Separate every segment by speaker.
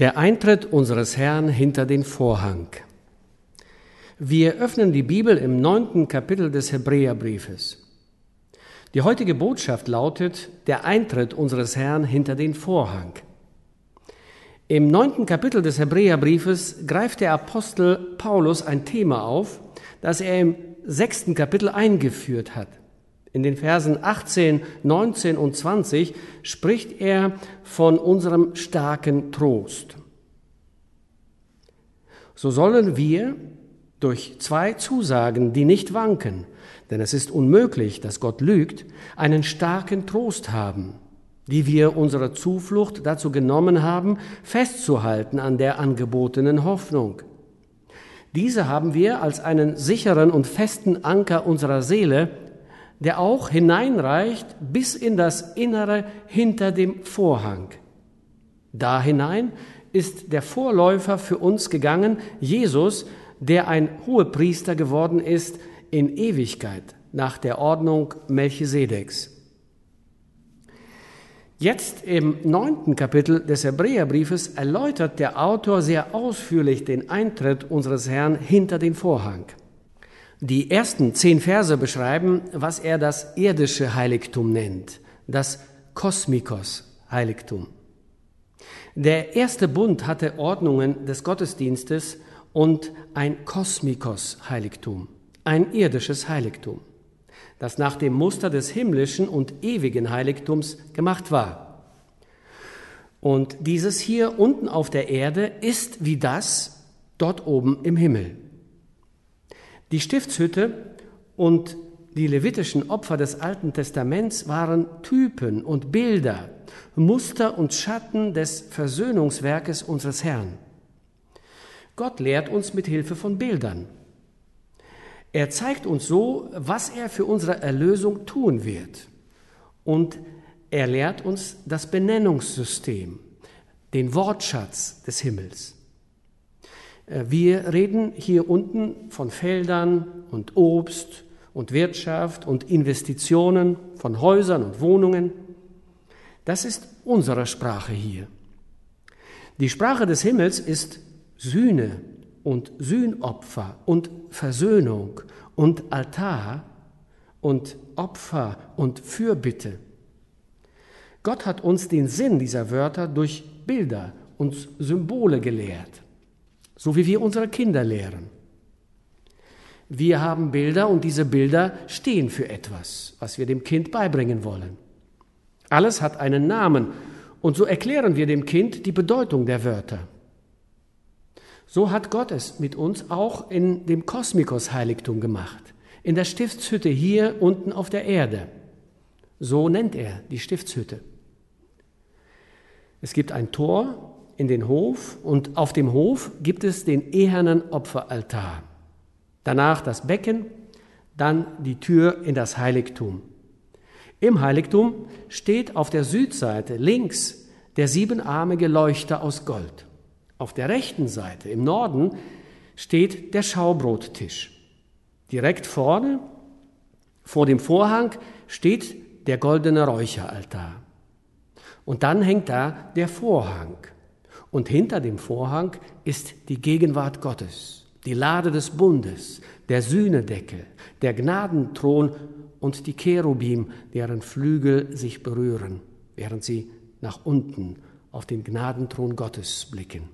Speaker 1: Der Eintritt unseres Herrn hinter den Vorhang. Wir öffnen die Bibel im neunten Kapitel des Hebräerbriefes. Die heutige Botschaft lautet der Eintritt unseres Herrn hinter den Vorhang. Im neunten Kapitel des Hebräerbriefes greift der Apostel Paulus ein Thema auf, das er im sechsten Kapitel eingeführt hat. In den Versen 18, 19 und 20 spricht er von unserem starken Trost. So sollen wir durch zwei Zusagen, die nicht wanken, denn es ist unmöglich, dass Gott lügt, einen starken Trost haben, die wir unsere Zuflucht dazu genommen haben, festzuhalten an der angebotenen Hoffnung. Diese haben wir als einen sicheren und festen Anker unserer Seele, der auch hineinreicht bis in das Innere hinter dem Vorhang. Da hinein ist der Vorläufer für uns gegangen, Jesus, der ein Hohepriester geworden ist in Ewigkeit nach der Ordnung Melchisedeks. Jetzt im neunten Kapitel des Hebräerbriefes erläutert der Autor sehr ausführlich den Eintritt unseres Herrn hinter den Vorhang. Die ersten zehn Verse beschreiben, was er das irdische Heiligtum nennt, das Kosmikos-Heiligtum. Der erste Bund hatte Ordnungen des Gottesdienstes und ein Kosmikos-Heiligtum, ein irdisches Heiligtum, das nach dem Muster des himmlischen und ewigen Heiligtums gemacht war. Und dieses hier unten auf der Erde ist wie das dort oben im Himmel. Die Stiftshütte und die levitischen Opfer des Alten Testaments waren Typen und Bilder, Muster und Schatten des Versöhnungswerkes unseres Herrn. Gott lehrt uns mit Hilfe von Bildern. Er zeigt uns so, was er für unsere Erlösung tun wird. Und er lehrt uns das Benennungssystem, den Wortschatz des Himmels. Äh, wir reden hier unten von Feldern und Obst und Wirtschaft und Investitionen, von Häusern und Wohnungen. Das ist unsere Sprache hier. Die Sprache des Himmels ist Sühne und Sühnopfer und Versöhnung und Altar und Opfer und Fürbitte. Gott hat uns den Sinn dieser Wörter durch Bilder und Symbole gelehrt so wie wir unsere Kinder lehren. Wir haben Bilder und diese Bilder stehen für etwas, was wir dem Kind beibringen wollen. Alles hat einen Namen und so erklären wir dem Kind die Bedeutung der Wörter. So hat Gott es mit uns auch in dem Kosmikos-Heiligtum gemacht, in der Stiftshütte hier unten auf der Erde. So nennt er die Stiftshütte. Es gibt ein Tor in den Hof und auf dem Hof gibt es den ehernen Opferaltar. Danach das Becken, dann die Tür in das Heiligtum. Im Heiligtum steht auf der Südseite links der siebenarmige Leuchter aus Gold. Auf der rechten Seite im Norden steht der Schaubrottisch. Direkt vorne vor dem Vorhang steht der goldene Räucheraltar. Und dann hängt da der Vorhang. Und hinter dem Vorhang ist die Gegenwart Gottes, die Lade des Bundes, der Sühnedeckel, der Gnadenthron und die Cherubim, deren Flügel sich berühren, während sie nach unten auf den Gnadenthron Gottes blicken.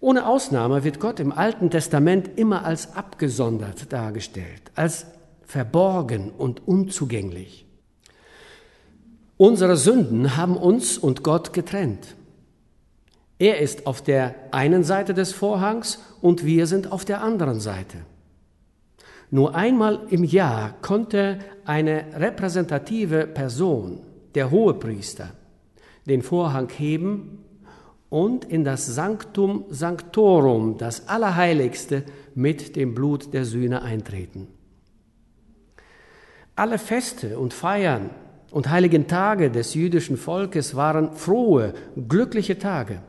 Speaker 1: Ohne Ausnahme wird Gott im Alten Testament immer als abgesondert dargestellt, als verborgen und unzugänglich. Unsere Sünden haben uns und Gott getrennt. Er ist auf der einen Seite des Vorhangs und wir sind auf der anderen Seite. Nur einmal im Jahr konnte eine repräsentative Person, der Hohepriester, den Vorhang heben und in das Sanctum Sanctorum, das Allerheiligste, mit dem Blut der Sühne eintreten. Alle Feste und Feiern und heiligen Tage des jüdischen Volkes waren frohe, glückliche Tage.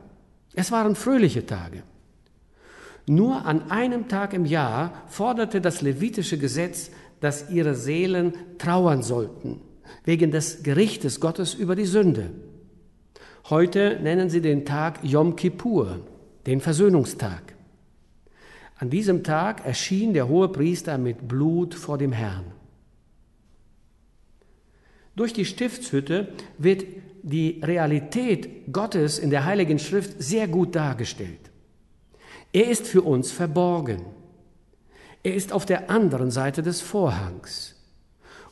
Speaker 1: Es waren fröhliche Tage. Nur an einem Tag im Jahr forderte das levitische Gesetz, dass ihre Seelen trauern sollten, wegen des Gerichtes Gottes über die Sünde. Heute nennen sie den Tag Yom Kippur, den Versöhnungstag. An diesem Tag erschien der hohe Priester mit Blut vor dem Herrn. Durch die Stiftshütte wird die Realität Gottes in der Heiligen Schrift sehr gut dargestellt. Er ist für uns verborgen. Er ist auf der anderen Seite des Vorhangs.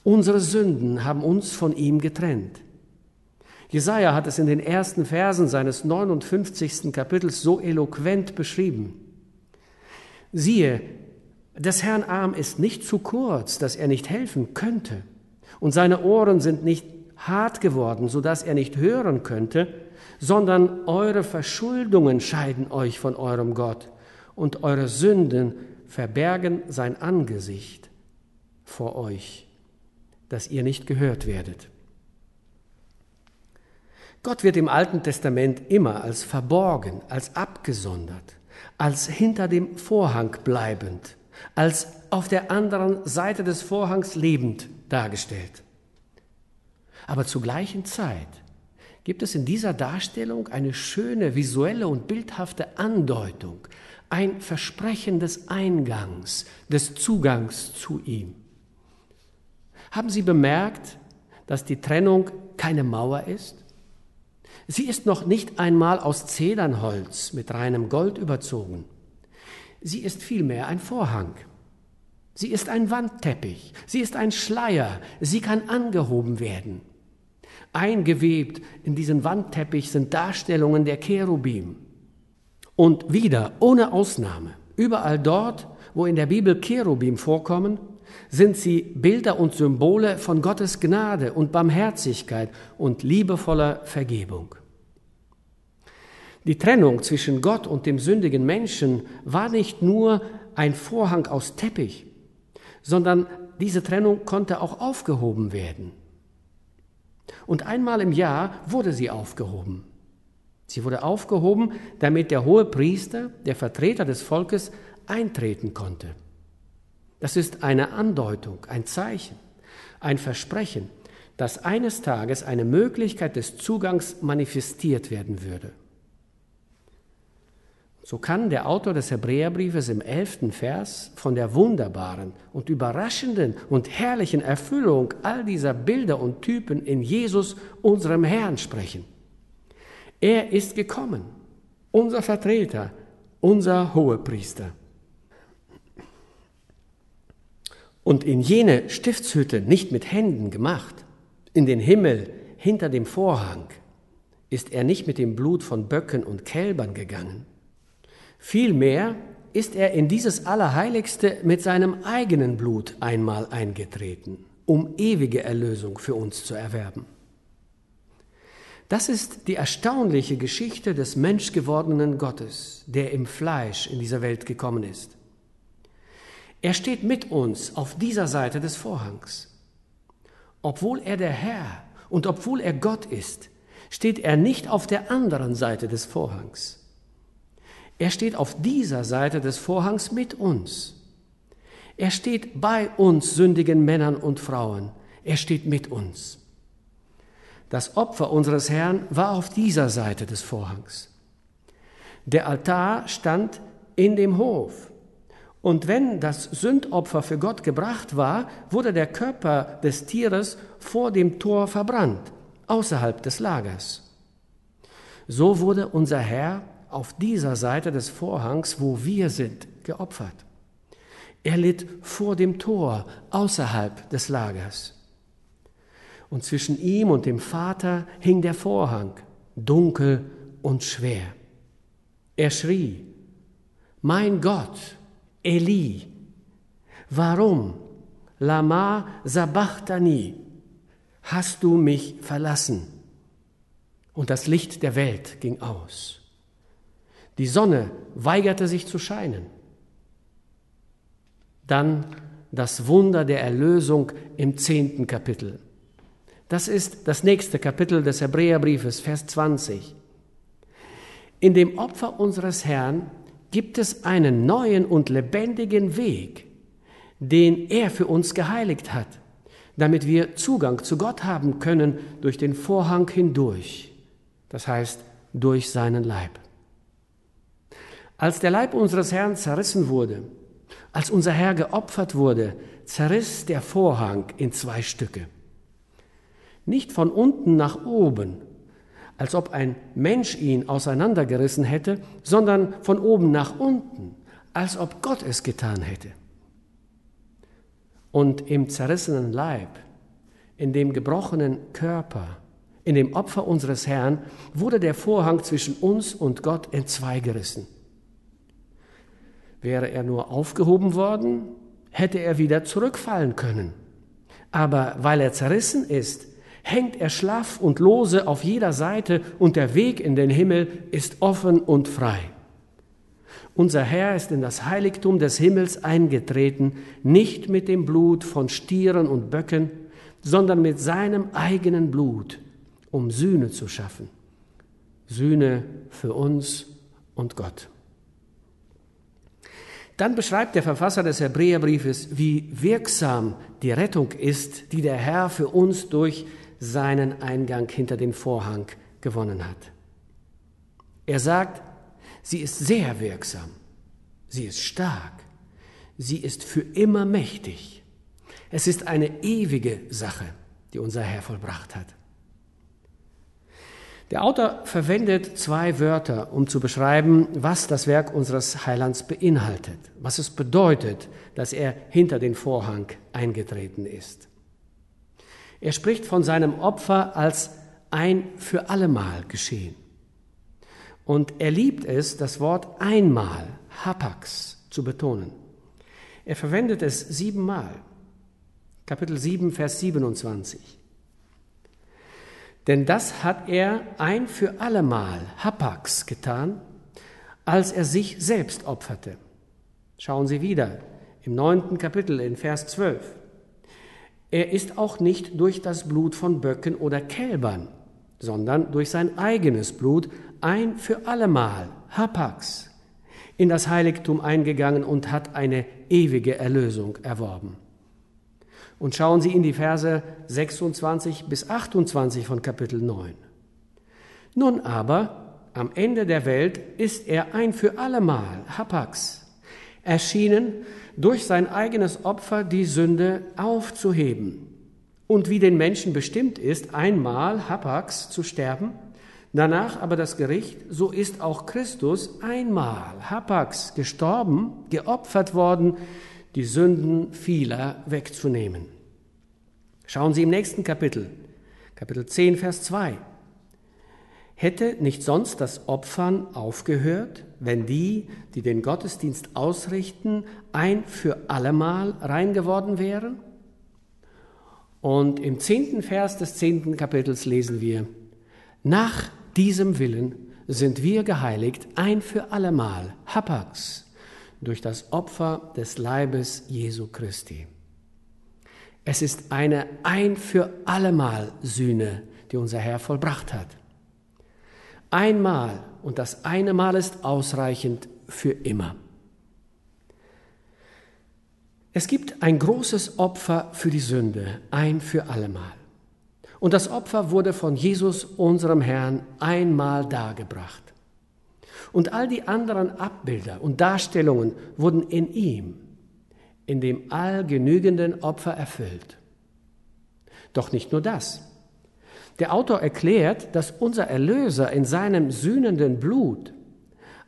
Speaker 1: Unsere Sünden haben uns von ihm getrennt. Jesaja hat es in den ersten Versen seines 59. Kapitels so eloquent beschrieben. Siehe, des Herrn Arm ist nicht zu kurz, dass er nicht helfen könnte, und seine Ohren sind nicht hart geworden, so dass er nicht hören könnte, sondern eure Verschuldungen scheiden euch von eurem Gott, und eure Sünden verbergen sein Angesicht vor euch, dass ihr nicht gehört werdet. Gott wird im Alten Testament immer als verborgen, als abgesondert, als hinter dem Vorhang bleibend, als auf der anderen Seite des Vorhangs lebend dargestellt. Aber zur gleichen Zeit gibt es in dieser Darstellung eine schöne visuelle und bildhafte Andeutung, ein Versprechen des Eingangs, des Zugangs zu ihm. Haben Sie bemerkt, dass die Trennung keine Mauer ist? Sie ist noch nicht einmal aus Zedernholz mit reinem Gold überzogen. Sie ist vielmehr ein Vorhang. Sie ist ein Wandteppich. Sie ist ein Schleier. Sie kann angehoben werden. Eingewebt in diesen Wandteppich sind Darstellungen der Cherubim. Und wieder, ohne Ausnahme, überall dort, wo in der Bibel Cherubim vorkommen, sind sie Bilder und Symbole von Gottes Gnade und Barmherzigkeit und liebevoller Vergebung. Die Trennung zwischen Gott und dem sündigen Menschen war nicht nur ein Vorhang aus Teppich, sondern diese Trennung konnte auch aufgehoben werden. Und einmal im Jahr wurde sie aufgehoben. Sie wurde aufgehoben, damit der hohe Priester, der Vertreter des Volkes, eintreten konnte. Das ist eine Andeutung, ein Zeichen, ein Versprechen, dass eines Tages eine Möglichkeit des Zugangs manifestiert werden würde. So kann der Autor des Hebräerbriefes im elften Vers von der wunderbaren und überraschenden und herrlichen Erfüllung all dieser Bilder und Typen in Jesus, unserem Herrn, sprechen. Er ist gekommen, unser Vertreter, unser Hohepriester. Und in jene Stiftshütte, nicht mit Händen gemacht, in den Himmel hinter dem Vorhang, ist er nicht mit dem Blut von Böcken und Kälbern gegangen, Vielmehr ist er in dieses Allerheiligste mit seinem eigenen Blut einmal eingetreten, um ewige Erlösung für uns zu erwerben. Das ist die erstaunliche Geschichte des menschgewordenen Gottes, der im Fleisch in dieser Welt gekommen ist. Er steht mit uns auf dieser Seite des Vorhangs. Obwohl er der Herr und obwohl er Gott ist, steht er nicht auf der anderen Seite des Vorhangs. Er steht auf dieser Seite des Vorhangs mit uns. Er steht bei uns sündigen Männern und Frauen. Er steht mit uns. Das Opfer unseres Herrn war auf dieser Seite des Vorhangs. Der Altar stand in dem Hof. Und wenn das Sündopfer für Gott gebracht war, wurde der Körper des Tieres vor dem Tor verbrannt, außerhalb des Lagers. So wurde unser Herr auf dieser Seite des Vorhangs, wo wir sind, geopfert. Er litt vor dem Tor, außerhalb des Lagers. Und zwischen ihm und dem Vater hing der Vorhang, dunkel und schwer. Er schrie, Mein Gott, Eli, warum, Lama Sabachthani, hast du mich verlassen? Und das Licht der Welt ging aus. Die Sonne weigerte sich zu scheinen. Dann das Wunder der Erlösung im zehnten Kapitel. Das ist das nächste Kapitel des Hebräerbriefes, Vers 20. In dem Opfer unseres Herrn gibt es einen neuen und lebendigen Weg, den er für uns geheiligt hat, damit wir Zugang zu Gott haben können durch den Vorhang hindurch, das heißt durch seinen Leib. Als der Leib unseres Herrn zerrissen wurde, als unser Herr geopfert wurde, zerriss der Vorhang in zwei Stücke. Nicht von unten nach oben, als ob ein Mensch ihn auseinandergerissen hätte, sondern von oben nach unten, als ob Gott es getan hätte. Und im zerrissenen Leib, in dem gebrochenen Körper, in dem Opfer unseres Herrn, wurde der Vorhang zwischen uns und Gott entzweigerissen. Wäre er nur aufgehoben worden, hätte er wieder zurückfallen können. Aber weil er zerrissen ist, hängt er schlaff und lose auf jeder Seite und der Weg in den Himmel ist offen und frei. Unser Herr ist in das Heiligtum des Himmels eingetreten, nicht mit dem Blut von Stieren und Böcken, sondern mit seinem eigenen Blut, um Sühne zu schaffen. Sühne für uns und Gott. Dann beschreibt der Verfasser des Hebräerbriefes, wie wirksam die Rettung ist, die der Herr für uns durch seinen Eingang hinter den Vorhang gewonnen hat. Er sagt, sie ist sehr wirksam, sie ist stark, sie ist für immer mächtig. Es ist eine ewige Sache, die unser Herr vollbracht hat. Der Autor verwendet zwei Wörter, um zu beschreiben, was das Werk unseres Heilands beinhaltet, was es bedeutet, dass er hinter den Vorhang eingetreten ist. Er spricht von seinem Opfer als ein für allemal geschehen. Und er liebt es, das Wort einmal, hapax, zu betonen. Er verwendet es siebenmal. Kapitel 7, Vers 27. Denn das hat er ein für allemal, Hapax, getan, als er sich selbst opferte. Schauen Sie wieder im neunten Kapitel in Vers 12. Er ist auch nicht durch das Blut von Böcken oder Kälbern, sondern durch sein eigenes Blut ein für allemal, Hapax, in das Heiligtum eingegangen und hat eine ewige Erlösung erworben. Und schauen Sie in die Verse 26 bis 28 von Kapitel 9. Nun aber, am Ende der Welt ist er ein für allemal, Hapax, erschienen, durch sein eigenes Opfer die Sünde aufzuheben. Und wie den Menschen bestimmt ist, einmal, Hapax, zu sterben, danach aber das Gericht, so ist auch Christus einmal, Hapax, gestorben, geopfert worden, die Sünden vieler wegzunehmen. Schauen Sie im nächsten Kapitel, Kapitel 10, Vers 2. Hätte nicht sonst das Opfern aufgehört, wenn die, die den Gottesdienst ausrichten, ein für allemal rein geworden wären? Und im zehnten Vers des zehnten Kapitels lesen wir, nach diesem Willen sind wir geheiligt ein für allemal, Hapax, durch das Opfer des Leibes Jesu Christi. Es ist eine ein für allemal Sühne, die unser Herr vollbracht hat. Einmal und das eine Mal ist ausreichend für immer. Es gibt ein großes Opfer für die Sünde, ein für allemal. Und das Opfer wurde von Jesus, unserem Herrn, einmal dargebracht. Und all die anderen Abbilder und Darstellungen wurden in ihm, in dem allgenügenden Opfer erfüllt. Doch nicht nur das. Der Autor erklärt, dass unser Erlöser in seinem sühnenden Blut,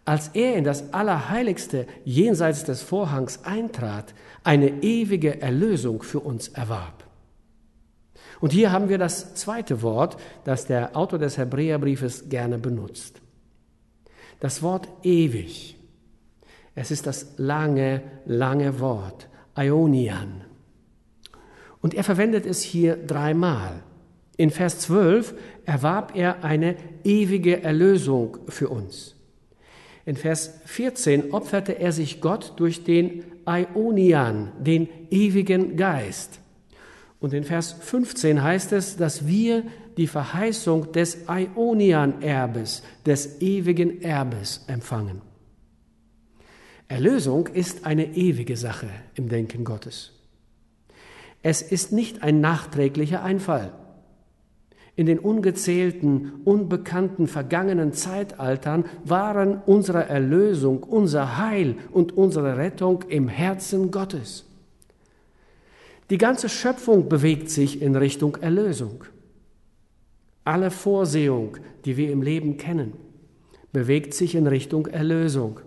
Speaker 1: als er in das Allerheiligste jenseits des Vorhangs eintrat, eine ewige Erlösung für uns erwarb. Und hier haben wir das zweite Wort, das der Autor des Hebräerbriefes gerne benutzt. Das Wort ewig. Es ist das lange, lange Wort, Ionian. Und er verwendet es hier dreimal. In Vers 12 erwarb er eine ewige Erlösung für uns. In Vers 14 opferte er sich Gott durch den Ionian, den ewigen Geist. Und in Vers 15 heißt es, dass wir die Verheißung des Ionian-Erbes, des ewigen Erbes empfangen. Erlösung ist eine ewige Sache im Denken Gottes. Es ist nicht ein nachträglicher Einfall. In den ungezählten, unbekannten vergangenen Zeitaltern waren unsere Erlösung, unser Heil und unsere Rettung im Herzen Gottes. Die ganze Schöpfung bewegt sich in Richtung Erlösung. Alle Vorsehung, die wir im Leben kennen, bewegt sich in Richtung Erlösung.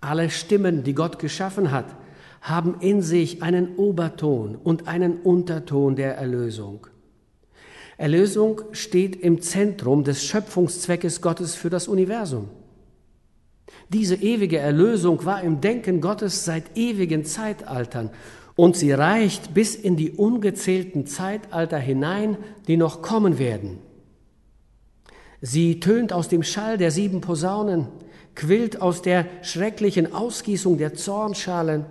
Speaker 1: Alle Stimmen, die Gott geschaffen hat, haben in sich einen Oberton und einen Unterton der Erlösung. Erlösung steht im Zentrum des Schöpfungszweckes Gottes für das Universum. Diese ewige Erlösung war im Denken Gottes seit ewigen Zeitaltern und sie reicht bis in die ungezählten Zeitalter hinein, die noch kommen werden. Sie tönt aus dem Schall der sieben Posaunen, quillt aus der schrecklichen Ausgießung der Zornschalen,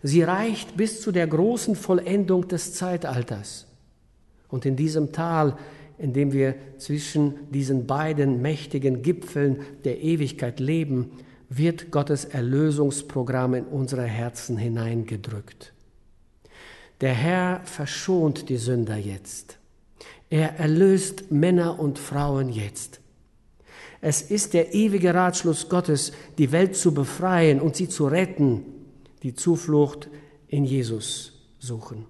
Speaker 1: sie reicht bis zu der großen Vollendung des Zeitalters. Und in diesem Tal, in dem wir zwischen diesen beiden mächtigen Gipfeln der Ewigkeit leben, wird Gottes Erlösungsprogramm in unsere Herzen hineingedrückt. Der Herr verschont die Sünder jetzt. Er erlöst Männer und Frauen jetzt. Es ist der ewige Ratschluss Gottes, die Welt zu befreien und sie zu retten, die Zuflucht in Jesus suchen.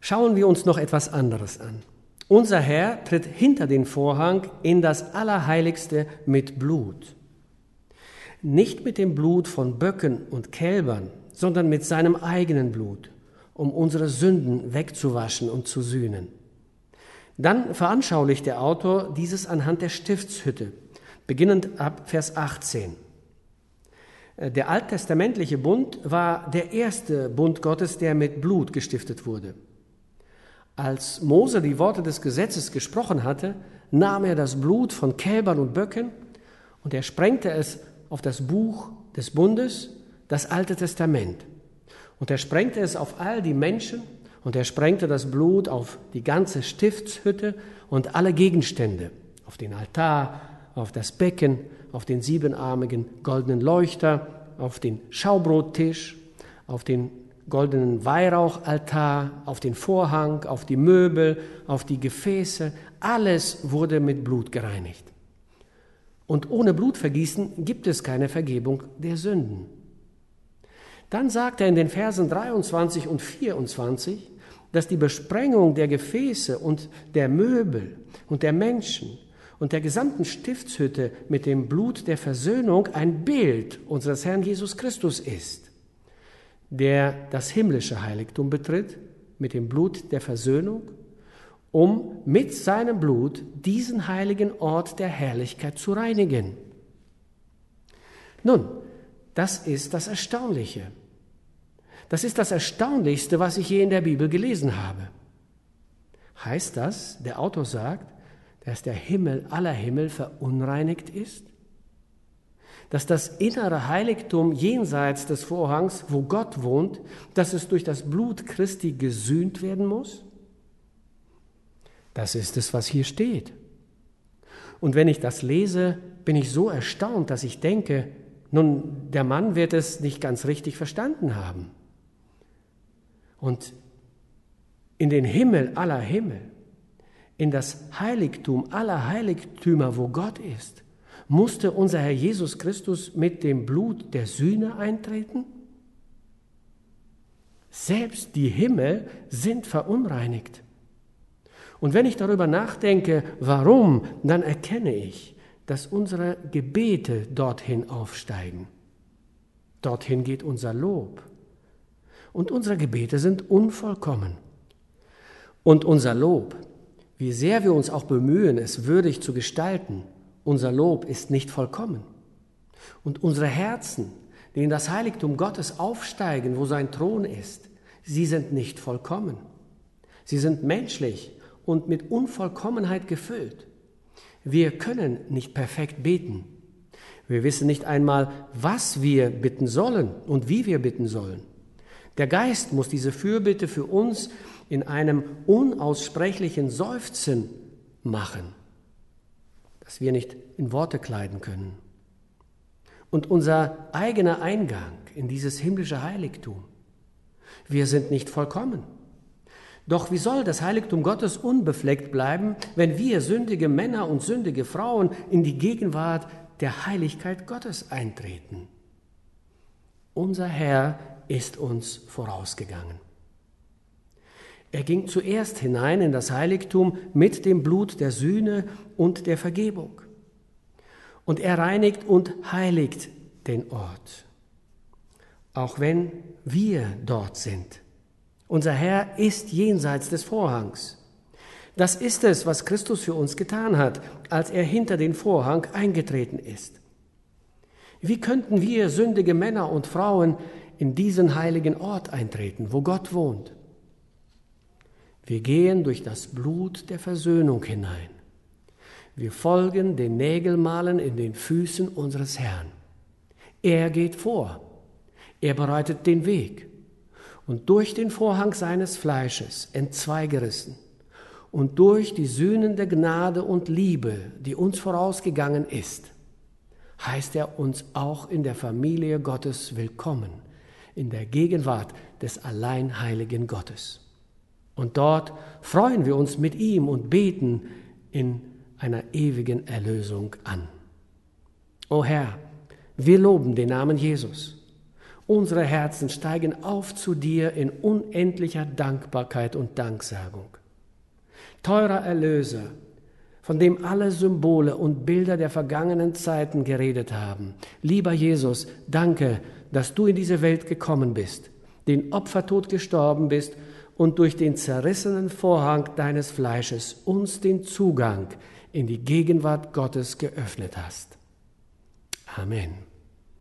Speaker 1: Schauen wir uns noch etwas anderes an. Unser Herr tritt hinter den Vorhang in das Allerheiligste mit Blut. Nicht mit dem Blut von Böcken und Kälbern, sondern mit seinem eigenen Blut, um unsere Sünden wegzuwaschen und zu sühnen. Dann veranschaulicht der Autor dieses anhand der Stiftshütte, beginnend ab Vers 18. Der alttestamentliche Bund war der erste Bund Gottes, der mit Blut gestiftet wurde. Als Mose die Worte des Gesetzes gesprochen hatte, nahm er das Blut von Kälbern und Böcken und er sprengte es auf das Buch des Bundes, das Alte Testament. Und er sprengte es auf all die Menschen und er sprengte das Blut auf die ganze Stiftshütte und alle Gegenstände, auf den Altar, auf das Becken, auf den siebenarmigen goldenen Leuchter, auf den Schaubrottisch, auf den goldenen Weihrauchaltar, auf den Vorhang, auf die Möbel, auf die Gefäße. Alles wurde mit Blut gereinigt. Und ohne Blutvergießen gibt es keine Vergebung der Sünden. Dann sagt er in den Versen 23 und 24, dass die Besprengung der Gefäße und der Möbel und der Menschen und der gesamten Stiftshütte mit dem Blut der Versöhnung ein Bild unseres Herrn Jesus Christus ist, der das himmlische Heiligtum betritt mit dem Blut der Versöhnung, um mit seinem Blut diesen heiligen Ort der Herrlichkeit zu reinigen. Nun, das ist das Erstaunliche. Das ist das Erstaunlichste, was ich je in der Bibel gelesen habe. Heißt das, der Autor sagt, dass der Himmel aller Himmel verunreinigt ist? Dass das innere Heiligtum jenseits des Vorhangs, wo Gott wohnt, dass es durch das Blut Christi gesühnt werden muss? Das ist es, was hier steht. Und wenn ich das lese, bin ich so erstaunt, dass ich denke, nun, der Mann wird es nicht ganz richtig verstanden haben. Und in den Himmel aller Himmel, in das Heiligtum aller Heiligtümer, wo Gott ist, musste unser Herr Jesus Christus mit dem Blut der Sühne eintreten? Selbst die Himmel sind verunreinigt. Und wenn ich darüber nachdenke, warum, dann erkenne ich, dass unsere Gebete dorthin aufsteigen. Dorthin geht unser Lob und unsere Gebete sind unvollkommen. Und unser Lob, wie sehr wir uns auch bemühen, es würdig zu gestalten, unser Lob ist nicht vollkommen. Und unsere Herzen, die in das Heiligtum Gottes aufsteigen, wo sein Thron ist, sie sind nicht vollkommen. Sie sind menschlich und mit Unvollkommenheit gefüllt. Wir können nicht perfekt beten. Wir wissen nicht einmal, was wir bitten sollen und wie wir bitten sollen. Der Geist muss diese Fürbitte für uns in einem unaussprechlichen Seufzen machen, das wir nicht in Worte kleiden können. Und unser eigener Eingang in dieses himmlische Heiligtum, wir sind nicht vollkommen. Doch wie soll das Heiligtum Gottes unbefleckt bleiben, wenn wir sündige Männer und sündige Frauen in die Gegenwart der Heiligkeit Gottes eintreten? Unser Herr ist uns vorausgegangen. Er ging zuerst hinein in das Heiligtum mit dem Blut der Sühne und der Vergebung. Und er reinigt und heiligt den Ort, auch wenn wir dort sind. Unser Herr ist jenseits des Vorhangs. Das ist es, was Christus für uns getan hat, als er hinter den Vorhang eingetreten ist. Wie könnten wir sündige Männer und Frauen in diesen heiligen Ort eintreten, wo Gott wohnt? Wir gehen durch das Blut der Versöhnung hinein. Wir folgen den Nägelmalen in den Füßen unseres Herrn. Er geht vor. Er bereitet den Weg und durch den Vorhang seines Fleisches entzweigerissen und durch die sühnende Gnade und Liebe, die uns vorausgegangen ist, heißt er uns auch in der Familie Gottes willkommen, in der Gegenwart des alleinheiligen Gottes. Und dort freuen wir uns mit ihm und beten in einer ewigen Erlösung an. O Herr, wir loben den Namen Jesus. Unsere Herzen steigen auf zu dir in unendlicher Dankbarkeit und Danksagung. Teurer Erlöser, von dem alle Symbole und Bilder der vergangenen Zeiten geredet haben. Lieber Jesus, danke, dass du in diese Welt gekommen bist, den Opfertod gestorben bist und durch den zerrissenen Vorhang deines Fleisches uns den Zugang in die Gegenwart Gottes geöffnet hast. Amen.